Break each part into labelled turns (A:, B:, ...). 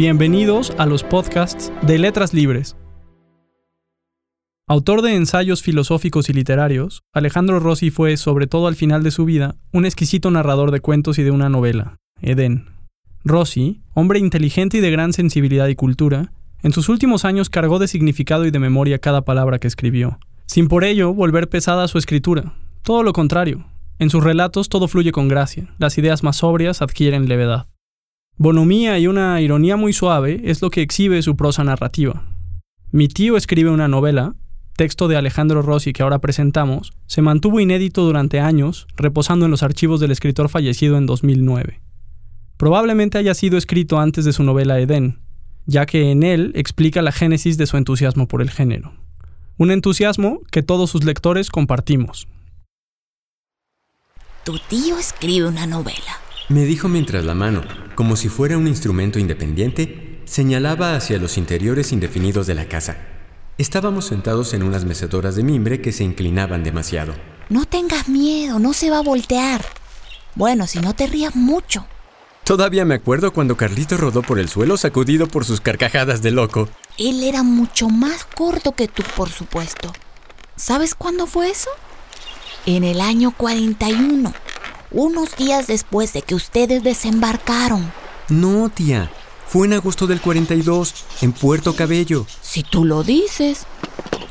A: Bienvenidos a los podcasts de Letras Libres. Autor de ensayos filosóficos y literarios, Alejandro Rossi fue, sobre todo al final de su vida, un exquisito narrador de cuentos y de una novela, Edén. Rossi, hombre inteligente y de gran sensibilidad y cultura, en sus últimos años cargó de significado y de memoria cada palabra que escribió, sin por ello volver pesada su escritura. Todo lo contrario, en sus relatos todo fluye con gracia, las ideas más sobrias adquieren levedad. Bonomía y una ironía muy suave es lo que exhibe su prosa narrativa. Mi tío escribe una novela, texto de Alejandro Rossi que ahora presentamos, se mantuvo inédito durante años, reposando en los archivos del escritor fallecido en 2009. Probablemente haya sido escrito antes de su novela Edén, ya que en él explica la génesis de su entusiasmo por el género. Un entusiasmo que todos sus lectores compartimos.
B: Tu tío escribe una novela.
C: Me dijo mientras la mano, como si fuera un instrumento independiente, señalaba hacia los interiores indefinidos de la casa. Estábamos sentados en unas mecedoras de mimbre que se inclinaban demasiado.
B: No tengas miedo, no se va a voltear. Bueno, si no te rías mucho.
C: Todavía me acuerdo cuando Carlito rodó por el suelo sacudido por sus carcajadas de loco.
B: Él era mucho más corto que tú, por supuesto. ¿Sabes cuándo fue eso? En el año 41 unos días después de que ustedes desembarcaron.
C: No, tía. Fue en agosto del 42, en Puerto Cabello.
B: Si tú lo dices.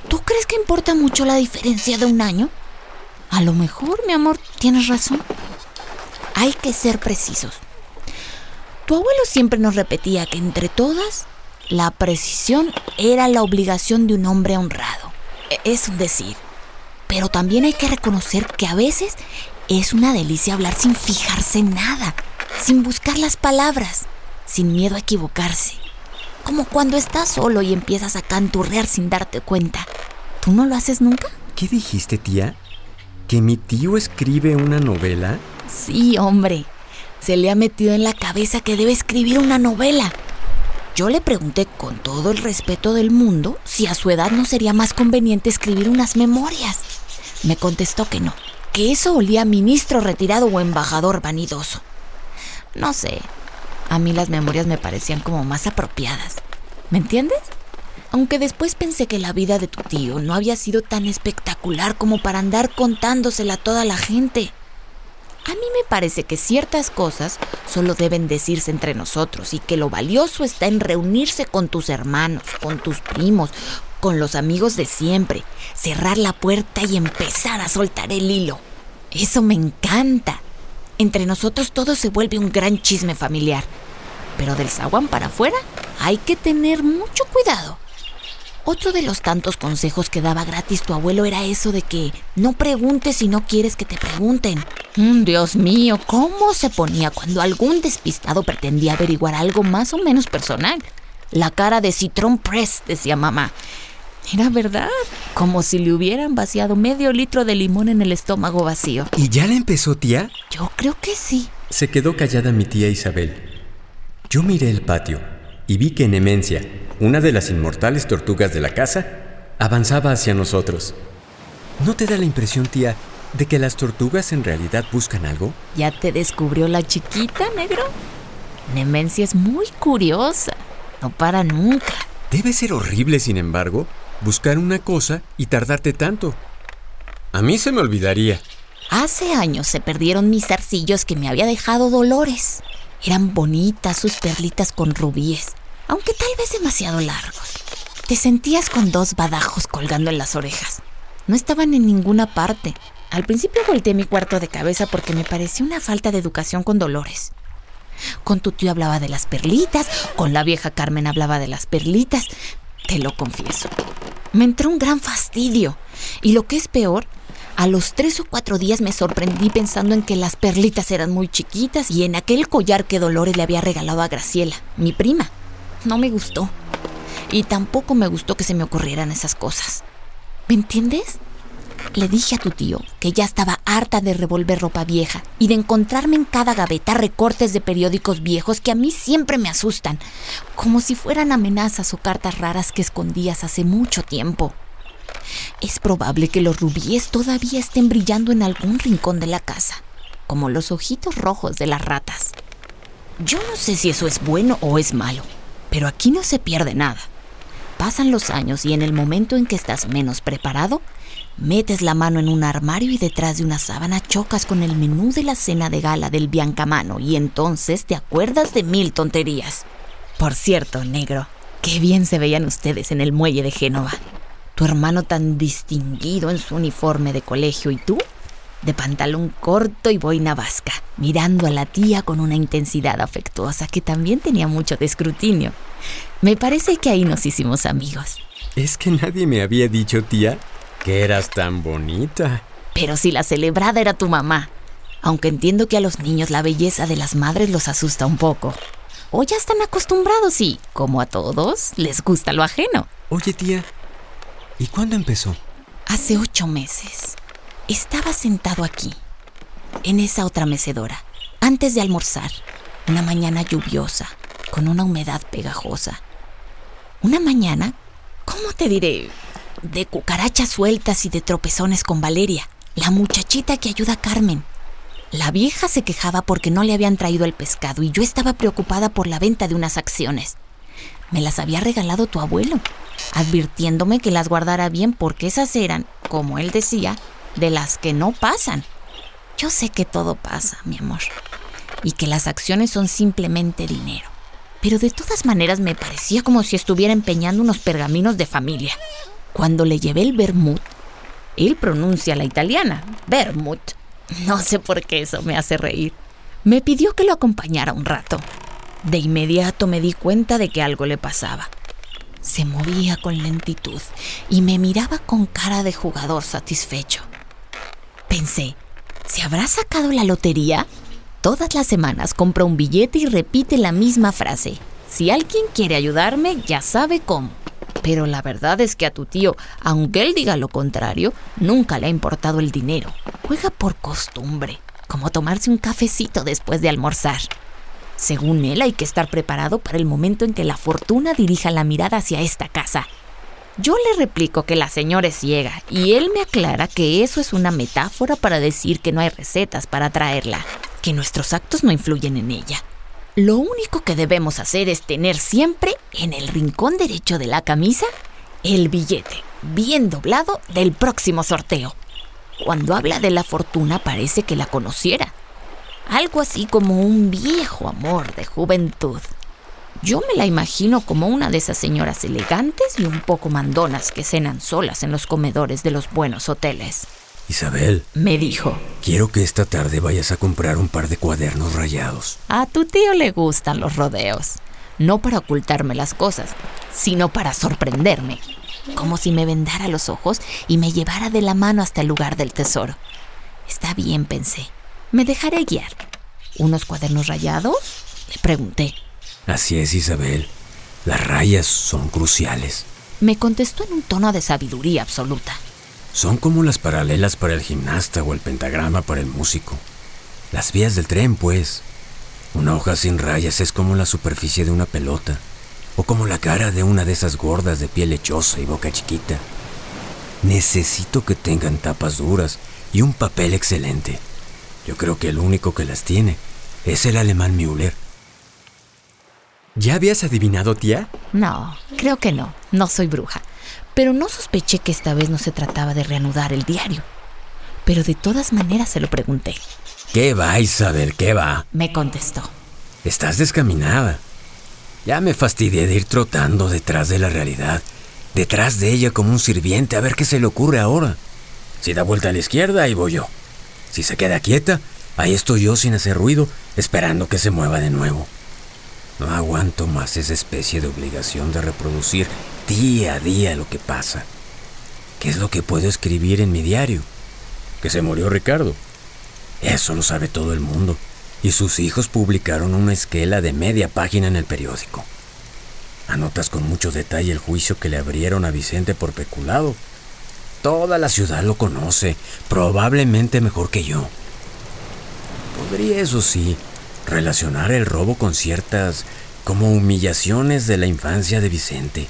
B: ¿Tú crees que importa mucho la diferencia de un año? A lo mejor, mi amor, tienes razón. Hay que ser precisos. Tu abuelo siempre nos repetía que entre todas, la precisión era la obligación de un hombre honrado. E-, es un decir. Pero también hay que reconocer que a veces es una delicia hablar sin fijarse en nada, sin buscar las palabras, sin miedo a equivocarse. Como cuando estás solo y empiezas a canturrear sin darte cuenta. ¿Tú no lo haces nunca?
C: ¿Qué dijiste, tía? ¿Que mi tío escribe una novela?
B: Sí, hombre. Se le ha metido en la cabeza que debe escribir una novela. Yo le pregunté con todo el respeto del mundo si a su edad no sería más conveniente escribir unas memorias. Me contestó que no, que eso olía a ministro retirado o embajador vanidoso. No sé, a mí las memorias me parecían como más apropiadas. ¿Me entiendes? Aunque después pensé que la vida de tu tío no había sido tan espectacular como para andar contándosela a toda la gente. A mí me parece que ciertas cosas solo deben decirse entre nosotros y que lo valioso está en reunirse con tus hermanos, con tus primos, con los amigos de siempre, cerrar la puerta y empezar a soltar el hilo. Eso me encanta. Entre nosotros todo se vuelve un gran chisme familiar. Pero del zaguán para afuera hay que tener mucho cuidado. Otro de los tantos consejos que daba gratis tu abuelo era eso de que no preguntes si no quieres que te pregunten. Mm, Dios mío, ¿cómo se ponía cuando algún despistado pretendía averiguar algo más o menos personal? La cara de Citron Press, decía mamá. Era verdad, como si le hubieran vaciado medio litro de limón en el estómago vacío.
C: ¿Y ya le empezó, tía?
B: Yo creo que sí.
C: Se quedó callada mi tía Isabel. Yo miré el patio y vi que Nemencia, una de las inmortales tortugas de la casa, avanzaba hacia nosotros. ¿No te da la impresión, tía, de que las tortugas en realidad buscan algo?
B: ¿Ya te descubrió la chiquita, negro? Nemencia es muy curiosa. No para nunca.
C: Debe ser horrible, sin embargo, buscar una cosa y tardarte tanto. A mí se me olvidaría.
B: Hace años se perdieron mis zarcillos que me había dejado Dolores. Eran bonitas sus perlitas con rubíes, aunque tal vez demasiado largos. Te sentías con dos badajos colgando en las orejas. No estaban en ninguna parte. Al principio volteé mi cuarto de cabeza porque me parecía una falta de educación con Dolores. Con tu tío hablaba de las perlitas, con la vieja Carmen hablaba de las perlitas, te lo confieso. Me entró un gran fastidio. Y lo que es peor, a los tres o cuatro días me sorprendí pensando en que las perlitas eran muy chiquitas y en aquel collar que Dolores le había regalado a Graciela, mi prima. No me gustó. Y tampoco me gustó que se me ocurrieran esas cosas. ¿Me entiendes? Le dije a tu tío que ya estaba harta de revolver ropa vieja y de encontrarme en cada gaveta recortes de periódicos viejos que a mí siempre me asustan, como si fueran amenazas o cartas raras que escondías hace mucho tiempo. Es probable que los rubíes todavía estén brillando en algún rincón de la casa, como los ojitos rojos de las ratas. Yo no sé si eso es bueno o es malo, Pero aquí no se pierde nada. Pasan los años y en el momento en que estás menos preparado, metes la mano en un armario y detrás de una sábana chocas con el menú de la cena de gala del Biancamano y entonces te acuerdas de mil tonterías. Por cierto, negro, qué bien se veían ustedes en el muelle de Génova. Tu hermano tan distinguido en su uniforme de colegio y tú de pantalón corto y boina vasca, mirando a la tía con una intensidad afectuosa que también tenía mucho de escrutinio. Me parece que ahí nos hicimos amigos.
C: Es que nadie me había dicho, tía, que eras tan bonita.
B: Pero si la celebrada era tu mamá, aunque entiendo que a los niños la belleza de las madres los asusta un poco. O ya están acostumbrados y, como a todos, les gusta lo ajeno.
C: Oye, tía, ¿y cuándo empezó?
B: Hace ocho meses. Estaba sentado aquí, en esa otra mecedora, antes de almorzar, una mañana lluviosa, con una humedad pegajosa. Una mañana, ¿cómo te diré? De cucarachas sueltas y de tropezones con Valeria, la muchachita que ayuda a Carmen. La vieja se quejaba porque no le habían traído el pescado y yo estaba preocupada por la venta de unas acciones. Me las había regalado tu abuelo, advirtiéndome que las guardara bien porque esas eran, como él decía, de las que no pasan. Yo sé que todo pasa, mi amor, y que las acciones son simplemente dinero. Pero de todas maneras me parecía como si estuviera empeñando unos pergaminos de familia. Cuando le llevé el vermut, él pronuncia la italiana, vermut. No sé por qué eso me hace reír. Me pidió que lo acompañara un rato. De inmediato me di cuenta de que algo le pasaba. Se movía con lentitud y me miraba con cara de jugador satisfecho. Pensé, ¿se habrá sacado la lotería? Todas las semanas compra un billete y repite la misma frase. Si alguien quiere ayudarme, ya sabe cómo. Pero la verdad es que a tu tío, aunque él diga lo contrario, nunca le ha importado el dinero. Juega por costumbre, como tomarse un cafecito después de almorzar. Según él, hay que estar preparado para el momento en que la fortuna dirija la mirada hacia esta casa yo le replico que la señora es ciega y él me aclara que eso es una metáfora para decir que no hay recetas para traerla, que nuestros actos no influyen en ella. Lo único que debemos hacer es tener siempre en el rincón derecho de la camisa el billete, bien doblado, del próximo sorteo. Cuando habla de la fortuna parece que la conociera. Algo así como un viejo amor de juventud. Yo me la imagino como una de esas señoras elegantes y un poco mandonas que cenan solas en los comedores de los buenos hoteles.
C: Isabel,
B: me dijo,
C: quiero que esta tarde vayas a comprar un par de cuadernos rayados.
B: A tu tío le gustan los rodeos, no para ocultarme las cosas, sino para sorprenderme, como si me vendara los ojos y me llevara de la mano hasta el lugar del tesoro. Está bien, pensé, me dejaré guiar. ¿Unos cuadernos rayados? Le pregunté.
C: Así es, Isabel. Las rayas son cruciales.
B: Me contestó en un tono de sabiduría absoluta.
C: Son como las paralelas para el gimnasta o el pentagrama para el músico. Las vías del tren, pues. Una hoja sin rayas es como la superficie de una pelota, o como la cara de una de esas gordas de piel lechosa y boca chiquita. Necesito que tengan tapas duras y un papel excelente. Yo creo que el único que las tiene es el alemán Müller. ¿Ya habías adivinado, tía?
B: No, creo que no. No soy bruja. Pero no sospeché que esta vez no se trataba de reanudar el diario. Pero de todas maneras se lo pregunté.
C: ¿Qué va, Isabel? ¿Qué va?
B: Me contestó.
C: Estás descaminada. Ya me fastidié de ir trotando detrás de la realidad, detrás de ella como un sirviente a ver qué se le ocurre ahora. Si da vuelta a la izquierda, ahí voy yo. Si se queda quieta, ahí estoy yo sin hacer ruido, esperando que se mueva de nuevo. No aguanto más esa especie de obligación de reproducir día a día lo que pasa. ¿Qué es lo que puedo escribir en mi diario? Que se murió Ricardo. Eso lo sabe todo el mundo. Y sus hijos publicaron una esquela de media página en el periódico. Anotas con mucho detalle el juicio que le abrieron a Vicente por peculado. Toda la ciudad lo conoce, probablemente mejor que yo. Podría, eso sí, relacionar el robo con ciertas como humillaciones de la infancia de Vicente.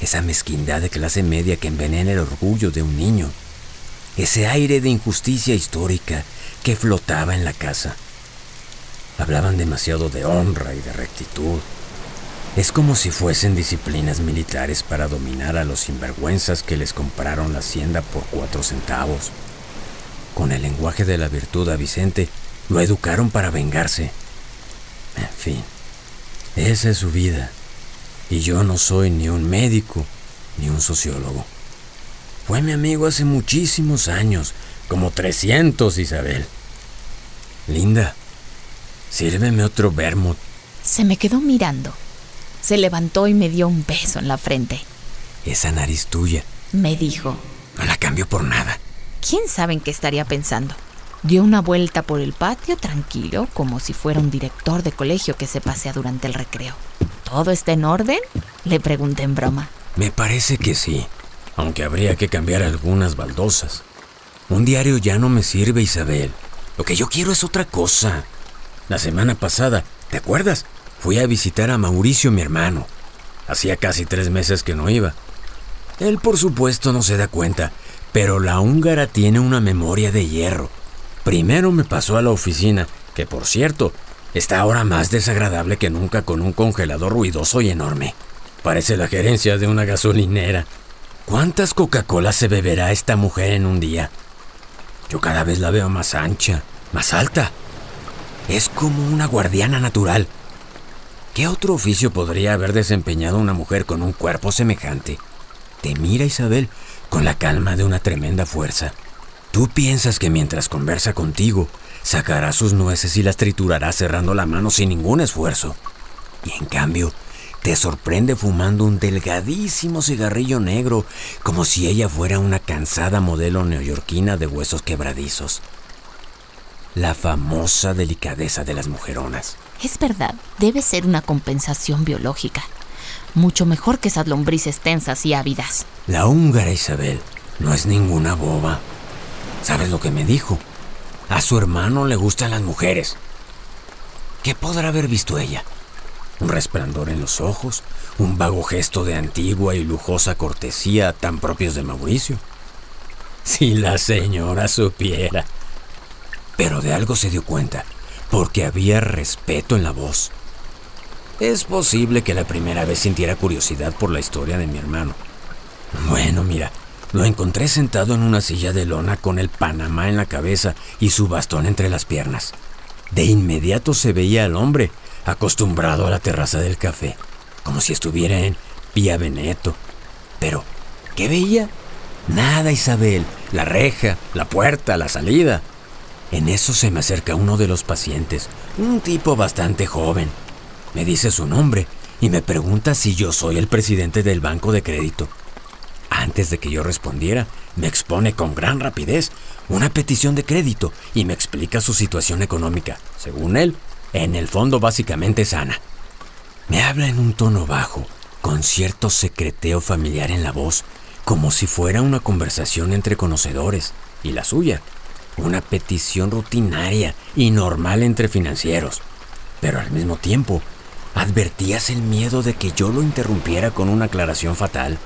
C: Esa mezquindad de clase media que envenena el orgullo de un niño. Ese aire de injusticia histórica que flotaba en la casa. Hablaban demasiado de honra y de rectitud. Es como si fuesen disciplinas militares para dominar a los sinvergüenzas que les compraron la hacienda por cuatro centavos. Con el lenguaje de la virtud a Vicente, lo educaron para vengarse. En fin, esa es su vida. Y yo no soy ni un médico ni un sociólogo. Fue mi amigo hace muchísimos años, como 300, Isabel. Linda, sírveme otro vermouth.
B: Se me quedó mirando. Se levantó y me dio un beso en la frente.
C: Esa nariz tuya.
B: Me dijo.
C: No la cambio por nada.
B: ¿Quién sabe en qué estaría pensando? Dio una vuelta por el patio tranquilo, como si fuera un director de colegio que se pasea durante el recreo. ¿Todo está en orden? Le pregunté en broma.
C: Me parece que sí, aunque habría que cambiar algunas baldosas. Un diario ya no me sirve, Isabel. Lo que yo quiero es otra cosa. La semana pasada, ¿te acuerdas? Fui a visitar a Mauricio, mi hermano. Hacía casi tres meses que no iba. Él, por supuesto, no se da cuenta, pero la húngara tiene una memoria de hierro. Primero me pasó a la oficina, que por cierto, está ahora más desagradable que nunca con un congelador ruidoso y enorme. Parece la gerencia de una gasolinera. ¿Cuántas Coca-Cola se beberá esta mujer en un día? Yo cada vez la veo más ancha, más alta. Es como una guardiana natural. ¿Qué otro oficio podría haber desempeñado una mujer con un cuerpo semejante? Te mira Isabel con la calma de una tremenda fuerza. Tú piensas que mientras conversa contigo, sacará sus nueces y las triturará cerrando la mano sin ningún esfuerzo. Y en cambio, te sorprende fumando un delgadísimo cigarrillo negro, como si ella fuera una cansada modelo neoyorquina de huesos quebradizos. La famosa delicadeza de las mujeronas.
B: Es verdad, debe ser una compensación biológica. Mucho mejor que esas lombrices tensas y ávidas.
C: La húngara Isabel no es ninguna boba. ¿Sabes lo que me dijo? A su hermano le gustan las mujeres. ¿Qué podrá haber visto ella? Un resplandor en los ojos, un vago gesto de antigua y lujosa cortesía tan propios de Mauricio. Si la señora supiera. Pero de algo se dio cuenta, porque había respeto en la voz. Es posible que la primera vez sintiera curiosidad por la historia de mi hermano. Bueno, mira, lo encontré sentado en una silla de lona con el panamá en la cabeza y su bastón entre las piernas. De inmediato se veía al hombre, acostumbrado a la terraza del café, como si estuviera en Pia Veneto. Pero, ¿qué veía? Nada, Isabel. La reja, la puerta, la salida. En eso se me acerca uno de los pacientes, un tipo bastante joven. Me dice su nombre y me pregunta si yo soy el presidente del banco de crédito. Antes de que yo respondiera, me expone con gran rapidez una petición de crédito y me explica su situación económica. Según él, en el fondo básicamente sana. Me habla en un tono bajo, con cierto secreteo familiar en la voz, como si fuera una conversación entre conocedores, y la suya, una petición rutinaria y normal entre financieros. Pero al mismo tiempo, advertías el miedo de que yo lo interrumpiera con una aclaración fatal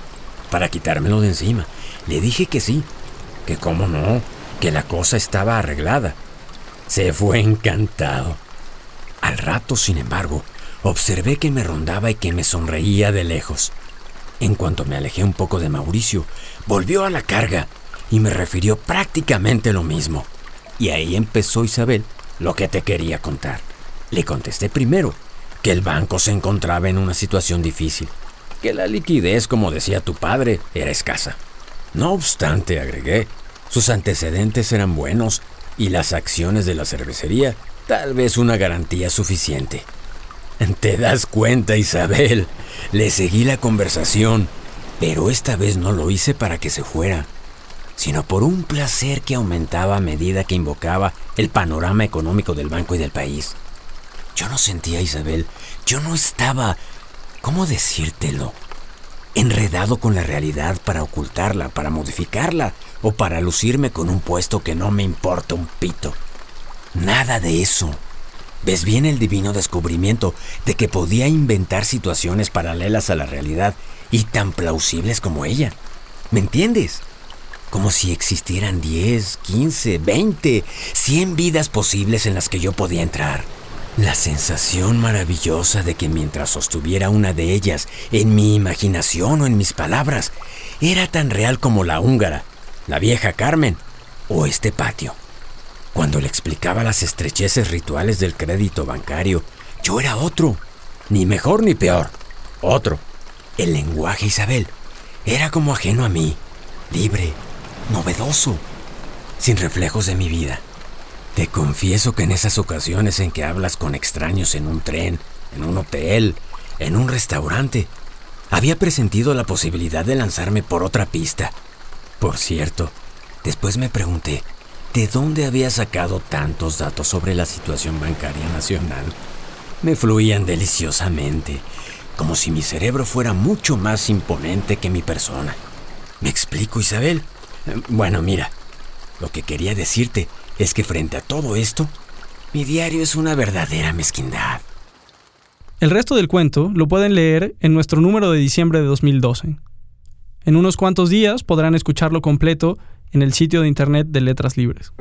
C: para quitármelo de encima. Le dije que sí, que cómo no, que la cosa estaba arreglada. Se fue encantado. Al rato, sin embargo, observé que me rondaba y que me sonreía de lejos. En cuanto me alejé un poco de Mauricio, volvió a la carga y me refirió prácticamente lo mismo. Y ahí empezó Isabel lo que te quería contar. Le contesté primero que el banco se encontraba en una situación difícil, que la liquidez, como decía tu padre, era escasa. No obstante, agregué, sus antecedentes eran buenos y las acciones de la cervecería tal vez una garantía suficiente. ¿Te das cuenta, Isabel? Le seguí la conversación, pero esta vez no lo hice para que se fuera, sino por un placer que aumentaba a medida que invocaba el panorama económico del banco y del país. Yo no sentía, Isabel, yo no estaba, ¿cómo decírtelo? Enredado con la realidad para ocultarla, para modificarla o para lucirme con un puesto que no me importa un pito. Nada de eso. ¿Ves bien el divino descubrimiento de que podía inventar situaciones paralelas a la realidad y tan plausibles como ella? ¿Me entiendes? Como si existieran 10, 15, 20, 100 vidas posibles en las que yo podía entrar. La sensación maravillosa de que mientras sostuviera una de ellas en mi imaginación o en mis palabras, era tan real como la húngara, la vieja Carmen o este patio. Cuando le explicaba las estrecheces rituales del crédito bancario, yo era otro, ni mejor ni peor, otro. El lenguaje, Isabel, era como ajeno a mí, libre, novedoso, sin reflejos de mi vida. Te confieso que en esas ocasiones en que hablas con extraños en un tren, en un hotel, en un restaurante, había presentido la posibilidad de lanzarme por otra pista. Por cierto, después me pregunté, ¿de dónde había sacado tantos datos sobre la situación bancaria nacional? Me fluían deliciosamente, como si mi cerebro fuera mucho más imponente que mi persona. ¿Me explico, Isabel? Bueno, mira, lo que quería decirte es que frente a todo esto, mi diario es una verdadera mezquindad.
A: El resto del cuento lo pueden leer en nuestro número de diciembre de 2012. En unos cuantos días podrán escucharlo completo en el sitio de internet de Letras Libres.